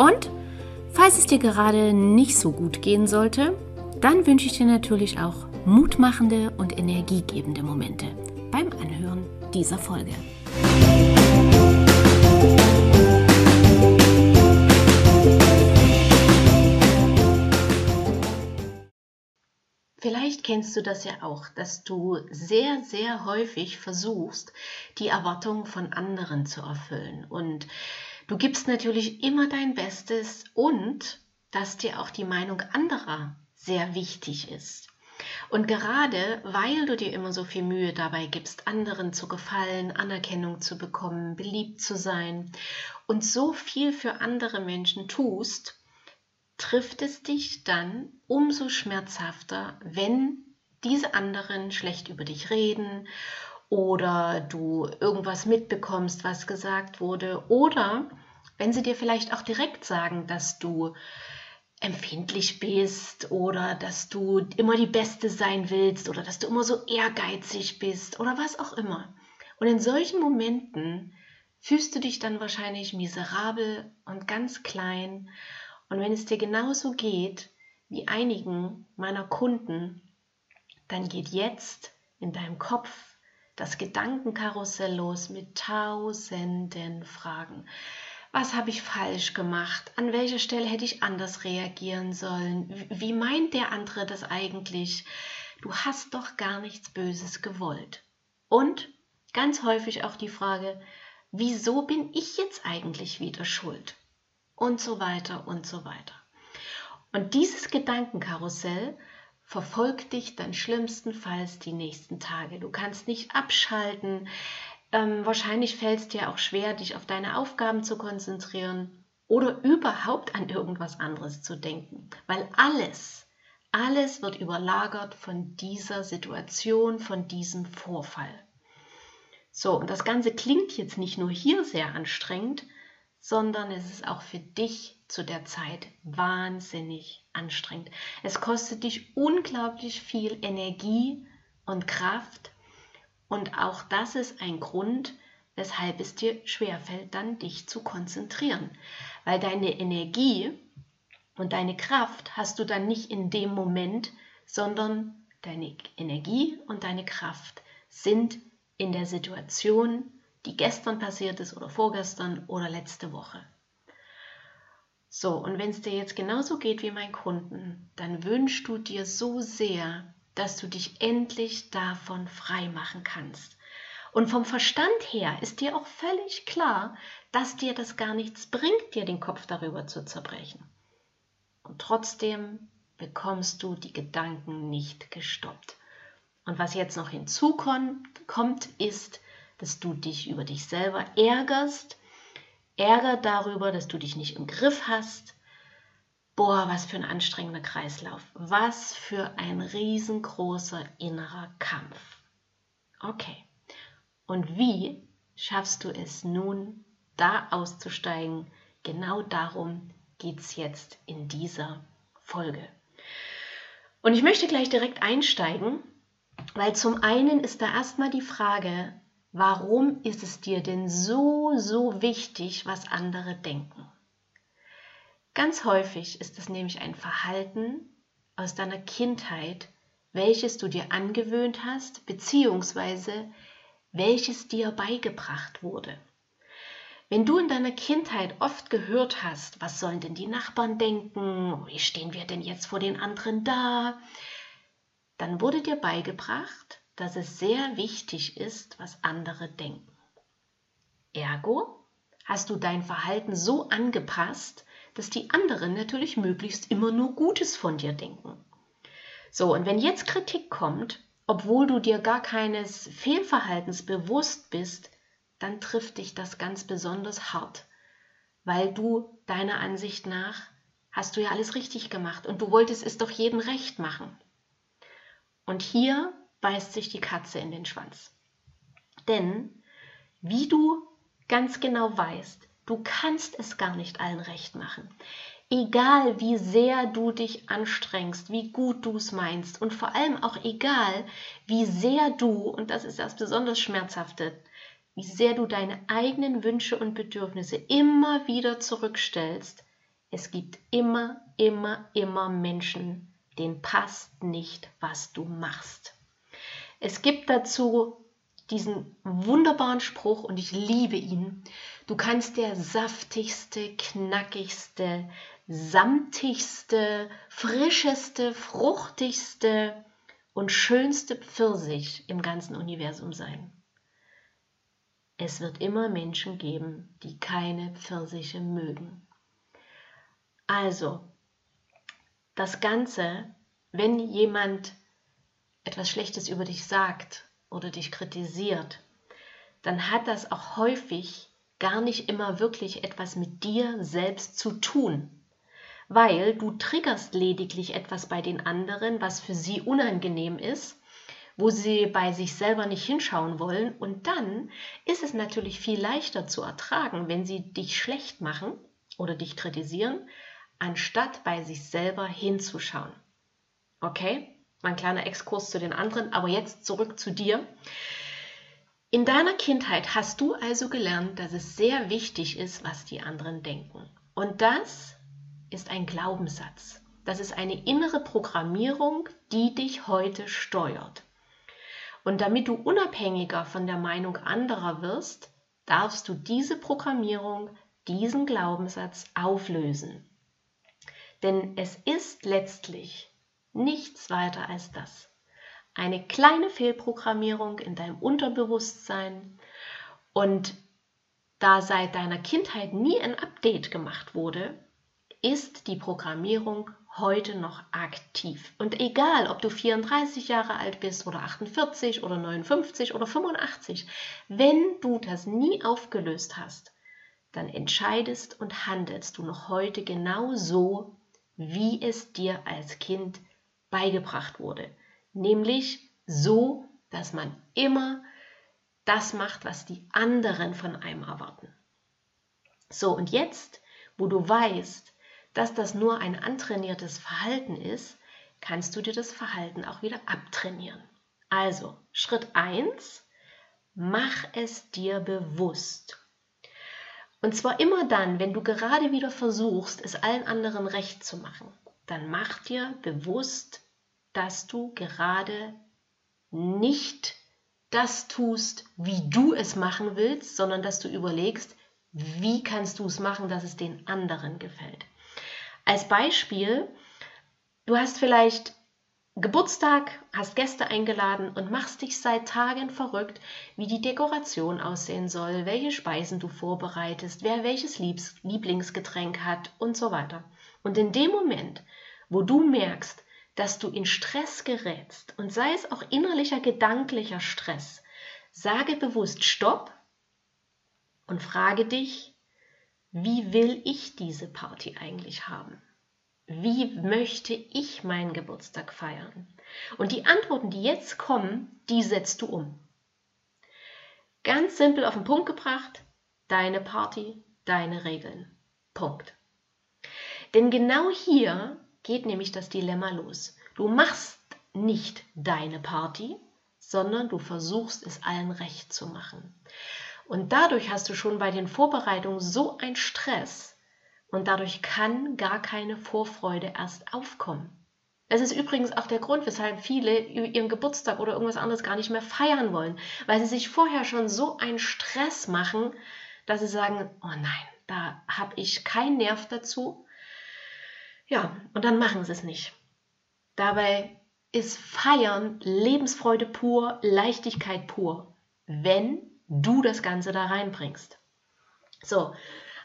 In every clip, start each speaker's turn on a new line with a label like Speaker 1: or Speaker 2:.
Speaker 1: und falls es dir gerade nicht so gut gehen sollte, dann wünsche ich dir natürlich auch mutmachende und energiegebende Momente beim Anhören dieser Folge. Vielleicht kennst du das ja auch, dass du sehr, sehr häufig versuchst, die Erwartungen von anderen zu erfüllen. Und Du gibst natürlich immer dein Bestes und dass dir auch die Meinung anderer sehr wichtig ist. Und gerade weil du dir immer so viel Mühe dabei gibst, anderen zu gefallen, Anerkennung zu bekommen, beliebt zu sein und so viel für andere Menschen tust, trifft es dich dann umso schmerzhafter, wenn diese anderen schlecht über dich reden oder du irgendwas mitbekommst, was gesagt wurde oder wenn sie dir vielleicht auch direkt sagen, dass du empfindlich bist oder dass du immer die Beste sein willst oder dass du immer so ehrgeizig bist oder was auch immer. Und in solchen Momenten fühlst du dich dann wahrscheinlich miserabel und ganz klein. Und wenn es dir genauso geht wie einigen meiner Kunden, dann geht jetzt in deinem Kopf das Gedankenkarussell los mit tausenden Fragen was habe ich falsch gemacht, an welcher Stelle hätte ich anders reagieren sollen, wie meint der andere das eigentlich, du hast doch gar nichts Böses gewollt. Und ganz häufig auch die Frage, wieso bin ich jetzt eigentlich wieder schuld? Und so weiter und so weiter. Und dieses Gedankenkarussell verfolgt dich dann schlimmstenfalls die nächsten Tage. Du kannst nicht abschalten, ähm, wahrscheinlich fällt es dir auch schwer, dich auf deine Aufgaben zu konzentrieren oder überhaupt an irgendwas anderes zu denken, weil alles, alles wird überlagert von dieser Situation, von diesem Vorfall. So, und das Ganze klingt jetzt nicht nur hier sehr anstrengend, sondern es ist auch für dich zu der Zeit wahnsinnig anstrengend. Es kostet dich unglaublich viel Energie und Kraft und auch das ist ein Grund, weshalb es dir schwerfällt, dann dich zu konzentrieren. Weil deine Energie und deine Kraft hast du dann nicht in dem Moment, sondern deine Energie und deine Kraft sind in der Situation, die gestern passiert ist oder vorgestern oder letzte Woche. So, und wenn es dir jetzt genauso geht wie mein Kunden, dann wünschst du dir so sehr, dass du dich endlich davon frei machen kannst. Und vom Verstand her ist dir auch völlig klar, dass dir das gar nichts bringt, dir den Kopf darüber zu zerbrechen. Und trotzdem bekommst du die Gedanken nicht gestoppt. Und was jetzt noch hinzukommt, ist, dass du dich über dich selber ärgerst, Ärger darüber, dass du dich nicht im Griff hast, Boah, was für ein anstrengender Kreislauf. Was für ein riesengroßer innerer Kampf. Okay. Und wie schaffst du es nun, da auszusteigen? Genau darum geht es jetzt in dieser Folge. Und ich möchte gleich direkt einsteigen, weil zum einen ist da erstmal die Frage, warum ist es dir denn so, so wichtig, was andere denken? Ganz häufig ist es nämlich ein Verhalten aus deiner Kindheit, welches du dir angewöhnt hast, beziehungsweise welches dir beigebracht wurde. Wenn du in deiner Kindheit oft gehört hast, was sollen denn die Nachbarn denken, wie stehen wir denn jetzt vor den anderen da, dann wurde dir beigebracht, dass es sehr wichtig ist, was andere denken. Ergo hast du dein Verhalten so angepasst, dass die anderen natürlich möglichst immer nur Gutes von dir denken. So, und wenn jetzt Kritik kommt, obwohl du dir gar keines Fehlverhaltens bewusst bist, dann trifft dich das ganz besonders hart. weil du deiner Ansicht nach hast du ja alles richtig gemacht und du wolltest es doch jedem recht machen. Und hier beißt sich die Katze in den Schwanz. Denn wie du ganz genau weißt, du kannst es gar nicht allen recht machen. Egal wie sehr du dich anstrengst, wie gut du es meinst und vor allem auch egal wie sehr du, und das ist das besonders Schmerzhafte, wie sehr du deine eigenen Wünsche und Bedürfnisse immer wieder zurückstellst, es gibt immer, immer, immer Menschen, denen passt nicht, was du machst. Es gibt dazu diesen wunderbaren Spruch und ich liebe ihn. Du kannst der saftigste, knackigste, samtigste, frischeste, fruchtigste und schönste Pfirsich im ganzen Universum sein. Es wird immer Menschen geben, die keine Pfirsiche mögen. Also, das Ganze, wenn jemand etwas Schlechtes über dich sagt oder dich kritisiert, dann hat das auch häufig gar nicht immer wirklich etwas mit dir selbst zu tun, weil du triggerst lediglich etwas bei den anderen, was für sie unangenehm ist, wo sie bei sich selber nicht hinschauen wollen und dann ist es natürlich viel leichter zu ertragen, wenn sie dich schlecht machen oder dich kritisieren, anstatt bei sich selber hinzuschauen. Okay? Mein kleiner Exkurs zu den anderen, aber jetzt zurück zu dir. In deiner Kindheit hast du also gelernt, dass es sehr wichtig ist, was die anderen denken. Und das ist ein Glaubenssatz. Das ist eine innere Programmierung, die dich heute steuert. Und damit du unabhängiger von der Meinung anderer wirst, darfst du diese Programmierung, diesen Glaubenssatz auflösen. Denn es ist letztlich nichts weiter als das. Eine kleine Fehlprogrammierung in deinem Unterbewusstsein und da seit deiner Kindheit nie ein Update gemacht wurde, ist die Programmierung heute noch aktiv. Und egal, ob du 34 Jahre alt bist oder 48 oder 59 oder 85, wenn du das nie aufgelöst hast, dann entscheidest und handelst du noch heute genau so, wie es dir als Kind beigebracht wurde. Nämlich so, dass man immer das macht, was die anderen von einem erwarten. So, und jetzt, wo du weißt, dass das nur ein antrainiertes Verhalten ist, kannst du dir das Verhalten auch wieder abtrainieren. Also, Schritt 1, mach es dir bewusst. Und zwar immer dann, wenn du gerade wieder versuchst, es allen anderen recht zu machen, dann mach dir bewusst, dass du gerade nicht das tust, wie du es machen willst, sondern dass du überlegst, wie kannst du es machen, dass es den anderen gefällt. Als Beispiel, du hast vielleicht Geburtstag, hast Gäste eingeladen und machst dich seit Tagen verrückt, wie die Dekoration aussehen soll, welche Speisen du vorbereitest, wer welches Lieblingsgetränk hat und so weiter. Und in dem Moment, wo du merkst, dass du in Stress gerätst und sei es auch innerlicher gedanklicher Stress, sage bewusst Stopp und frage dich, wie will ich diese Party eigentlich haben? wie möchte ich meinen Geburtstag feiern? Und die Antworten, die jetzt kommen, die setzt du um. Ganz simpel auf den Punkt gebracht, deine Party, deine Regeln. Punkt. Denn genau hier geht nämlich das Dilemma los. Du machst nicht deine Party, sondern du versuchst es allen recht zu machen. Und dadurch hast du schon bei den Vorbereitungen so einen Stress, und dadurch kann gar keine Vorfreude erst aufkommen. Es ist übrigens auch der Grund, weshalb viele ihren Geburtstag oder irgendwas anderes gar nicht mehr feiern wollen, weil sie sich vorher schon so einen Stress machen, dass sie sagen, oh nein, da habe ich keinen Nerv dazu. Ja, und dann machen sie es nicht. Dabei ist Feiern Lebensfreude pur, Leichtigkeit pur, wenn du das Ganze da reinbringst. So,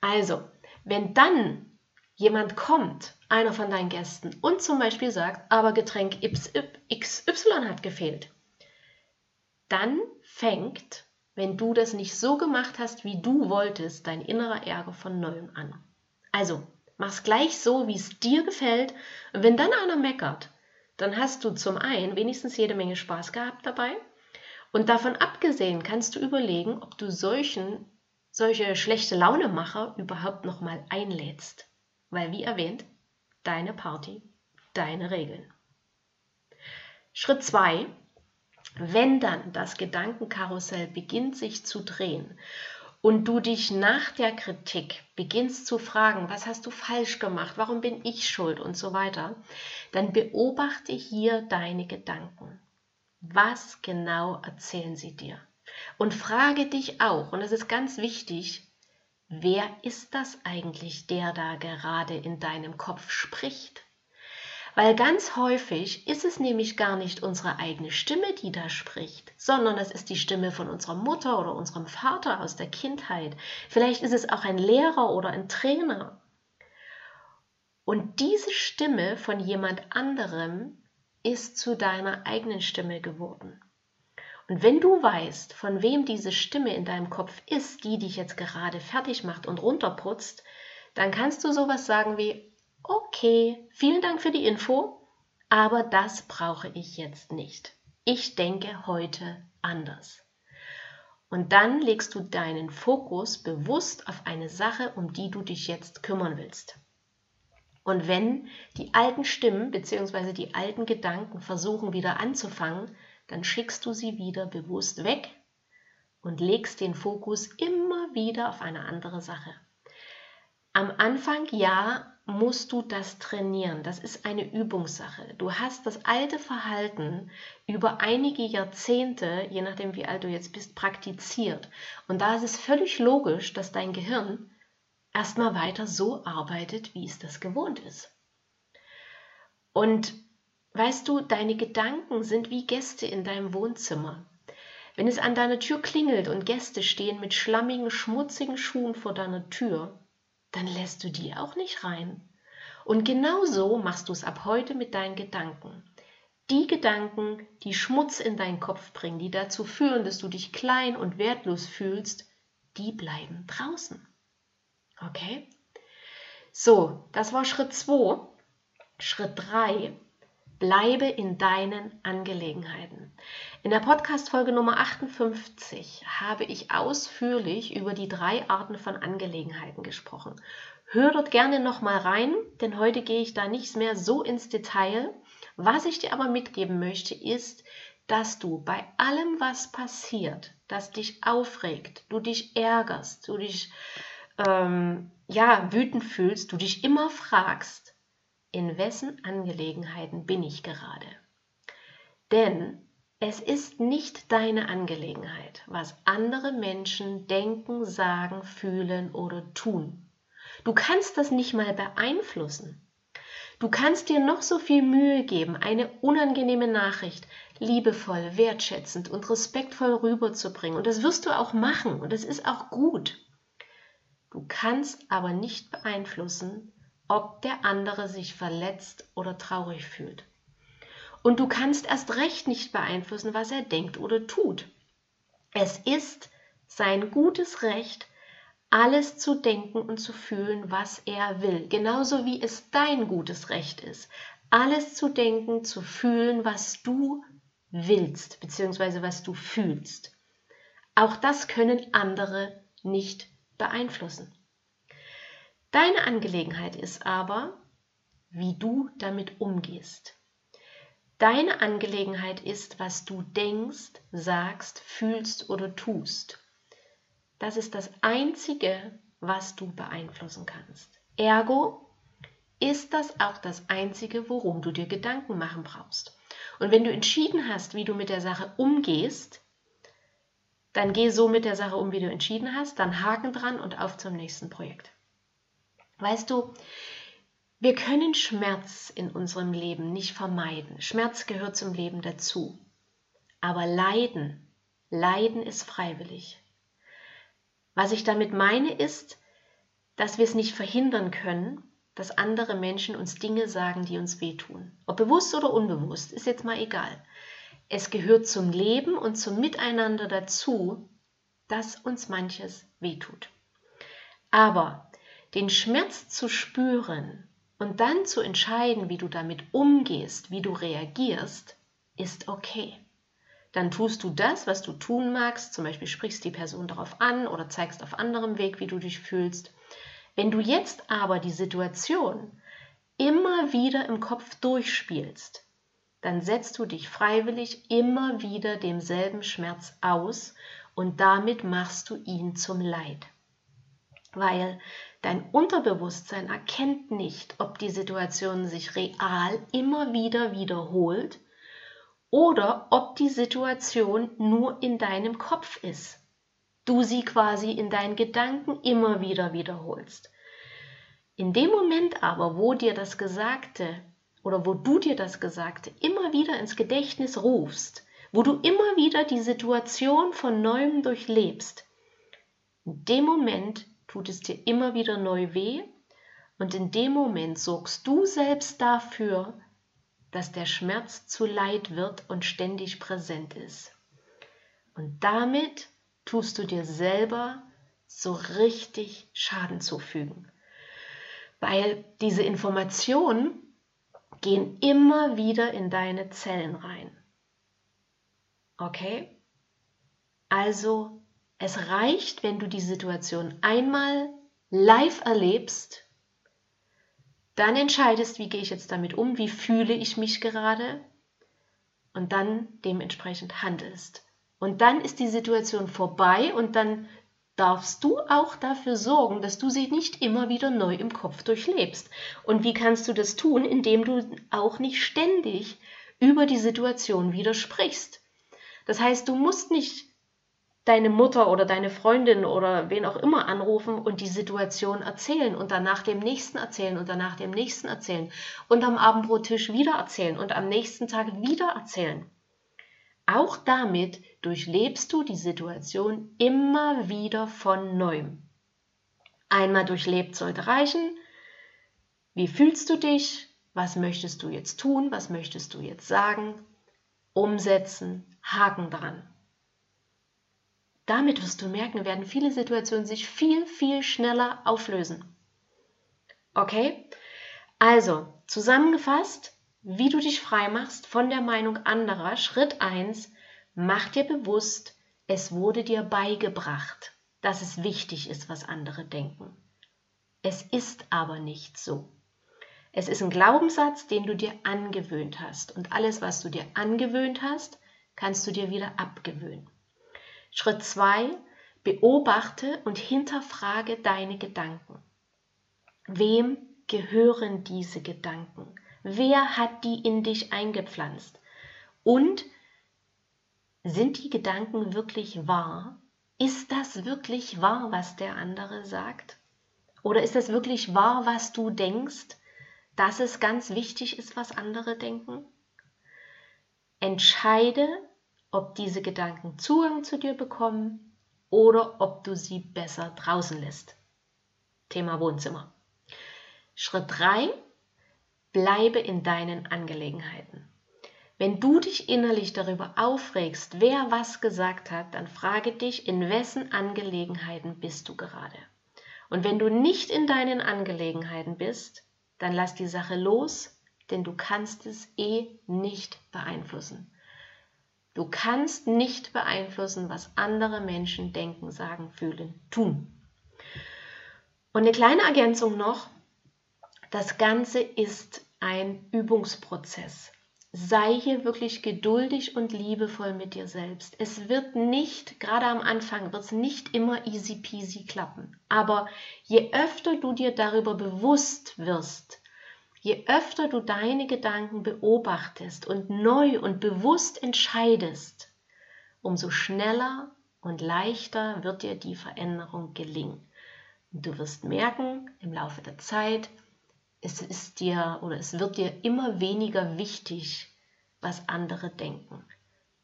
Speaker 1: also, wenn dann jemand kommt, einer von deinen Gästen, und zum Beispiel sagt, aber Getränk XY hat gefehlt, dann fängt wenn du das nicht so gemacht hast, wie du wolltest, dein innerer Ärger von neuem an. Also, mach's gleich so, wie es dir gefällt. Und wenn dann einer meckert, dann hast du zum einen wenigstens jede Menge Spaß gehabt dabei. Und davon abgesehen kannst du überlegen, ob du solchen, solche schlechte Launemacher überhaupt nochmal einlädst. Weil, wie erwähnt, deine Party, deine Regeln. Schritt 2 wenn dann das Gedankenkarussell beginnt sich zu drehen und du dich nach der Kritik beginnst zu fragen, was hast du falsch gemacht, warum bin ich schuld und so weiter, dann beobachte hier deine Gedanken. Was genau erzählen sie dir? Und frage dich auch, und es ist ganz wichtig, wer ist das eigentlich, der da gerade in deinem Kopf spricht? Weil ganz häufig ist es nämlich gar nicht unsere eigene Stimme, die da spricht, sondern es ist die Stimme von unserer Mutter oder unserem Vater aus der Kindheit. Vielleicht ist es auch ein Lehrer oder ein Trainer. Und diese Stimme von jemand anderem ist zu deiner eigenen Stimme geworden. Und wenn du weißt, von wem diese Stimme in deinem Kopf ist, die dich jetzt gerade fertig macht und runterputzt, dann kannst du sowas sagen wie, okay, vielen Dank für die Info, aber das brauche ich jetzt nicht. Ich denke heute anders. Und dann legst du deinen Fokus bewusst auf eine Sache, um die du dich jetzt kümmern willst. Und wenn die alten Stimmen bzw. die alten Gedanken versuchen wieder anzufangen, dann schickst du sie wieder bewusst weg und legst den Fokus immer wieder auf eine andere Sache. Am Anfang ja, musst du das trainieren. Das ist eine Übungssache. Du hast das alte Verhalten über einige Jahrzehnte, je nachdem wie alt du jetzt bist, praktiziert. Und da ist es völlig logisch, dass dein Gehirn erstmal weiter so arbeitet, wie es das gewohnt ist. Und weißt du, deine Gedanken sind wie Gäste in deinem Wohnzimmer. Wenn es an deiner Tür klingelt und Gäste stehen mit schlammigen, schmutzigen Schuhen vor deiner Tür, dann lässt du die auch nicht rein. Und genau so machst du es ab heute mit deinen Gedanken. Die Gedanken, die Schmutz in deinen Kopf bringen, die dazu führen, dass du dich klein und wertlos fühlst, die bleiben draußen. Okay? So, das war Schritt 2. Schritt 3 Bleibe in deinen Angelegenheiten. In der Podcast-Folge Nummer 58 habe ich ausführlich über die drei Arten von Angelegenheiten gesprochen. Hör dort gerne nochmal rein, denn heute gehe ich da nicht mehr so ins Detail. Was ich dir aber mitgeben möchte, ist, dass du bei allem, was passiert, das dich aufregt, du dich ärgerst, du dich ähm, ja, wütend fühlst, du dich immer fragst, in wessen Angelegenheiten bin ich gerade? Denn es ist nicht deine Angelegenheit, was andere Menschen denken, sagen, fühlen oder tun. Du kannst das nicht mal beeinflussen. Du kannst dir noch so viel Mühe geben, eine unangenehme Nachricht liebevoll, wertschätzend und respektvoll rüberzubringen. Und das wirst du auch machen und das ist auch gut. Du kannst aber nicht beeinflussen, ob der andere sich verletzt oder traurig fühlt. Und du kannst erst recht nicht beeinflussen, was er denkt oder tut. Es ist sein gutes Recht, alles zu denken und zu fühlen, was er will. Genauso wie es dein gutes Recht ist, alles zu denken, zu fühlen, was du willst, beziehungsweise was du fühlst. Auch das können andere nicht beeinflussen. Deine Angelegenheit ist aber, wie du damit umgehst. Deine Angelegenheit ist, was du denkst, sagst, fühlst oder tust. Das ist das Einzige, was du beeinflussen kannst. Ergo ist das auch das Einzige, worum du dir Gedanken machen brauchst. Und wenn du entschieden hast, wie du mit der Sache umgehst, dann geh so mit der Sache um, wie du entschieden hast, dann Haken dran und auf zum nächsten Projekt. Weißt du, wir können Schmerz in unserem Leben nicht vermeiden. Schmerz gehört zum Leben dazu. Aber Leiden, Leiden ist freiwillig. Was ich damit meine ist, dass wir es nicht verhindern können, dass andere Menschen uns Dinge sagen, die uns wehtun. Ob bewusst oder unbewusst, ist jetzt mal egal. Es gehört zum Leben und zum Miteinander dazu, dass uns manches wehtut. Aber den Schmerz zu spüren und dann zu entscheiden, wie du damit umgehst, wie du reagierst, ist okay. Dann tust du das, was du tun magst, zum Beispiel sprichst die Person darauf an oder zeigst auf anderem Weg, wie du dich fühlst. Wenn du jetzt aber die Situation immer wieder im Kopf durchspielst, dann setzt du dich freiwillig immer wieder demselben Schmerz aus und damit machst du ihn zum Leid. Weil dein Unterbewusstsein erkennt nicht, ob die Situation sich real immer wieder wiederholt oder ob die Situation nur in deinem Kopf ist. Du sie quasi in deinen Gedanken immer wieder wiederholst. In dem Moment aber, wo dir das Gesagte oder wo du dir das Gesagte immer wieder ins Gedächtnis rufst, wo du immer wieder die Situation von neuem durchlebst, in dem Moment tut es dir immer wieder neu weh und in dem Moment sorgst du selbst dafür, dass der Schmerz zu Leid wird und ständig präsent ist. Und damit tust du dir selber so richtig Schaden zufügen. Weil diese Informationen gehen immer wieder in deine Zellen rein. Okay? Also, es reicht, wenn du die Situation einmal live erlebst, dann entscheidest, wie gehe ich jetzt damit um, wie fühle ich mich gerade und dann dementsprechend handelst. Und dann ist die Situation vorbei und dann darfst du auch dafür sorgen, dass du sie nicht immer wieder neu im Kopf durchlebst. Und wie kannst du das tun, indem du auch nicht ständig über die Situation widersprichst? Das heißt, du musst nicht deine Mutter oder deine Freundin oder wen auch immer anrufen und die Situation erzählen und danach dem nächsten erzählen und danach dem nächsten erzählen und am Abendbrottisch wieder erzählen und am nächsten Tag wieder erzählen. Auch damit durchlebst du die Situation immer wieder von neuem. Einmal durchlebt sollte reichen. Wie fühlst du dich? Was möchtest du jetzt tun? Was möchtest du jetzt sagen? Umsetzen, Haken dran. Damit wirst du merken, werden viele Situationen sich viel, viel schneller auflösen. Okay? Also, zusammengefasst, wie du dich frei machst von der Meinung anderer. Schritt 1, mach dir bewusst, es wurde dir beigebracht, dass es wichtig ist, was andere denken. Es ist aber nicht so. Es ist ein Glaubenssatz, den du dir angewöhnt hast. Und alles, was du dir angewöhnt hast, kannst du dir wieder abgewöhnen. Schritt 2. Beobachte und hinterfrage deine Gedanken. Wem gehören diese Gedanken? Wer hat die in dich eingepflanzt? Und sind die Gedanken wirklich wahr? Ist das wirklich wahr, was der andere sagt? Oder ist das wirklich wahr, was du denkst? dass es ganz wichtig ist, was andere denken? Entscheide, ob diese Gedanken Zugang zu dir bekommen oder ob du sie besser draußen lässt. Thema Wohnzimmer. Schritt 3. Bleibe in deinen Angelegenheiten. Wenn du dich innerlich darüber aufregst, wer was gesagt hat, dann frage dich, in wessen Angelegenheiten bist du gerade. Und wenn du nicht in deinen Angelegenheiten bist, dann lass die Sache los, denn du kannst es eh nicht beeinflussen. Du kannst nicht beeinflussen, was andere Menschen denken, sagen, fühlen, tun. Und eine kleine Ergänzung noch, das Ganze ist ein Übungsprozess. Sei hier wirklich geduldig und liebevoll mit dir selbst. Es wird nicht, gerade am Anfang, wird es nicht immer easy peasy klappen. Aber je öfter du dir darüber bewusst wirst, je öfter du deine Gedanken beobachtest und neu und bewusst entscheidest, umso schneller und leichter wird dir die Veränderung gelingen. Und du wirst merken im Laufe der Zeit, es ist dir oder es wird dir immer weniger wichtig, was andere denken.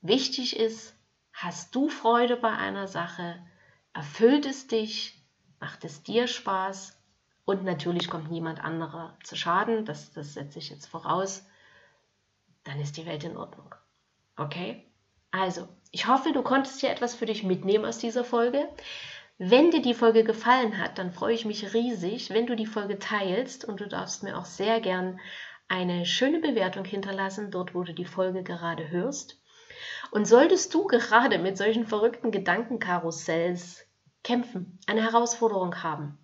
Speaker 1: Wichtig ist, hast du Freude bei einer Sache, erfüllt es dich, macht es dir Spaß und natürlich kommt niemand anderer zu Schaden, das, das setze ich jetzt voraus, dann ist die Welt in Ordnung. Okay? Also, ich hoffe, du konntest hier etwas für dich mitnehmen aus dieser Folge. Wenn dir die Folge gefallen hat, dann freue ich mich riesig, wenn du die Folge teilst und du darfst mir auch sehr gern eine schöne Bewertung hinterlassen, dort wo du die Folge gerade hörst. Und solltest du gerade mit solchen verrückten Gedankenkarussells kämpfen, eine Herausforderung haben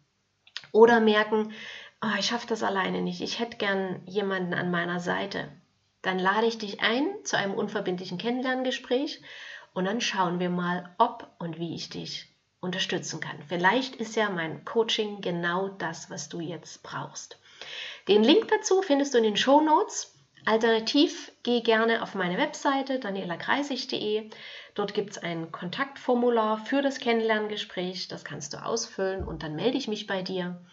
Speaker 1: oder merken, oh, ich schaffe das alleine nicht, ich hätte gern jemanden an meiner Seite, dann lade ich dich ein zu einem unverbindlichen Kennenlerngespräch und dann schauen wir mal, ob und wie ich dich unterstützen kann. Vielleicht ist ja mein Coaching genau das, was du jetzt brauchst. Den Link dazu findest du in den Show Notes. Alternativ geh gerne auf meine Webseite danielakreisig.de. Dort gibt es ein Kontaktformular für das Kennenlerngespräch. Das kannst du ausfüllen und dann melde ich mich bei dir.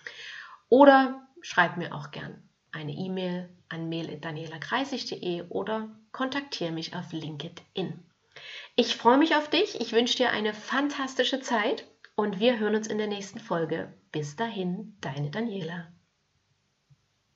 Speaker 1: Oder schreib mir auch gern eine E-Mail an mail.danielakreisig.de oder kontaktiere mich auf LinkedIn. Ich freue mich auf dich. Ich wünsche dir eine fantastische Zeit und wir hören uns in der nächsten Folge. Bis dahin, deine Daniela.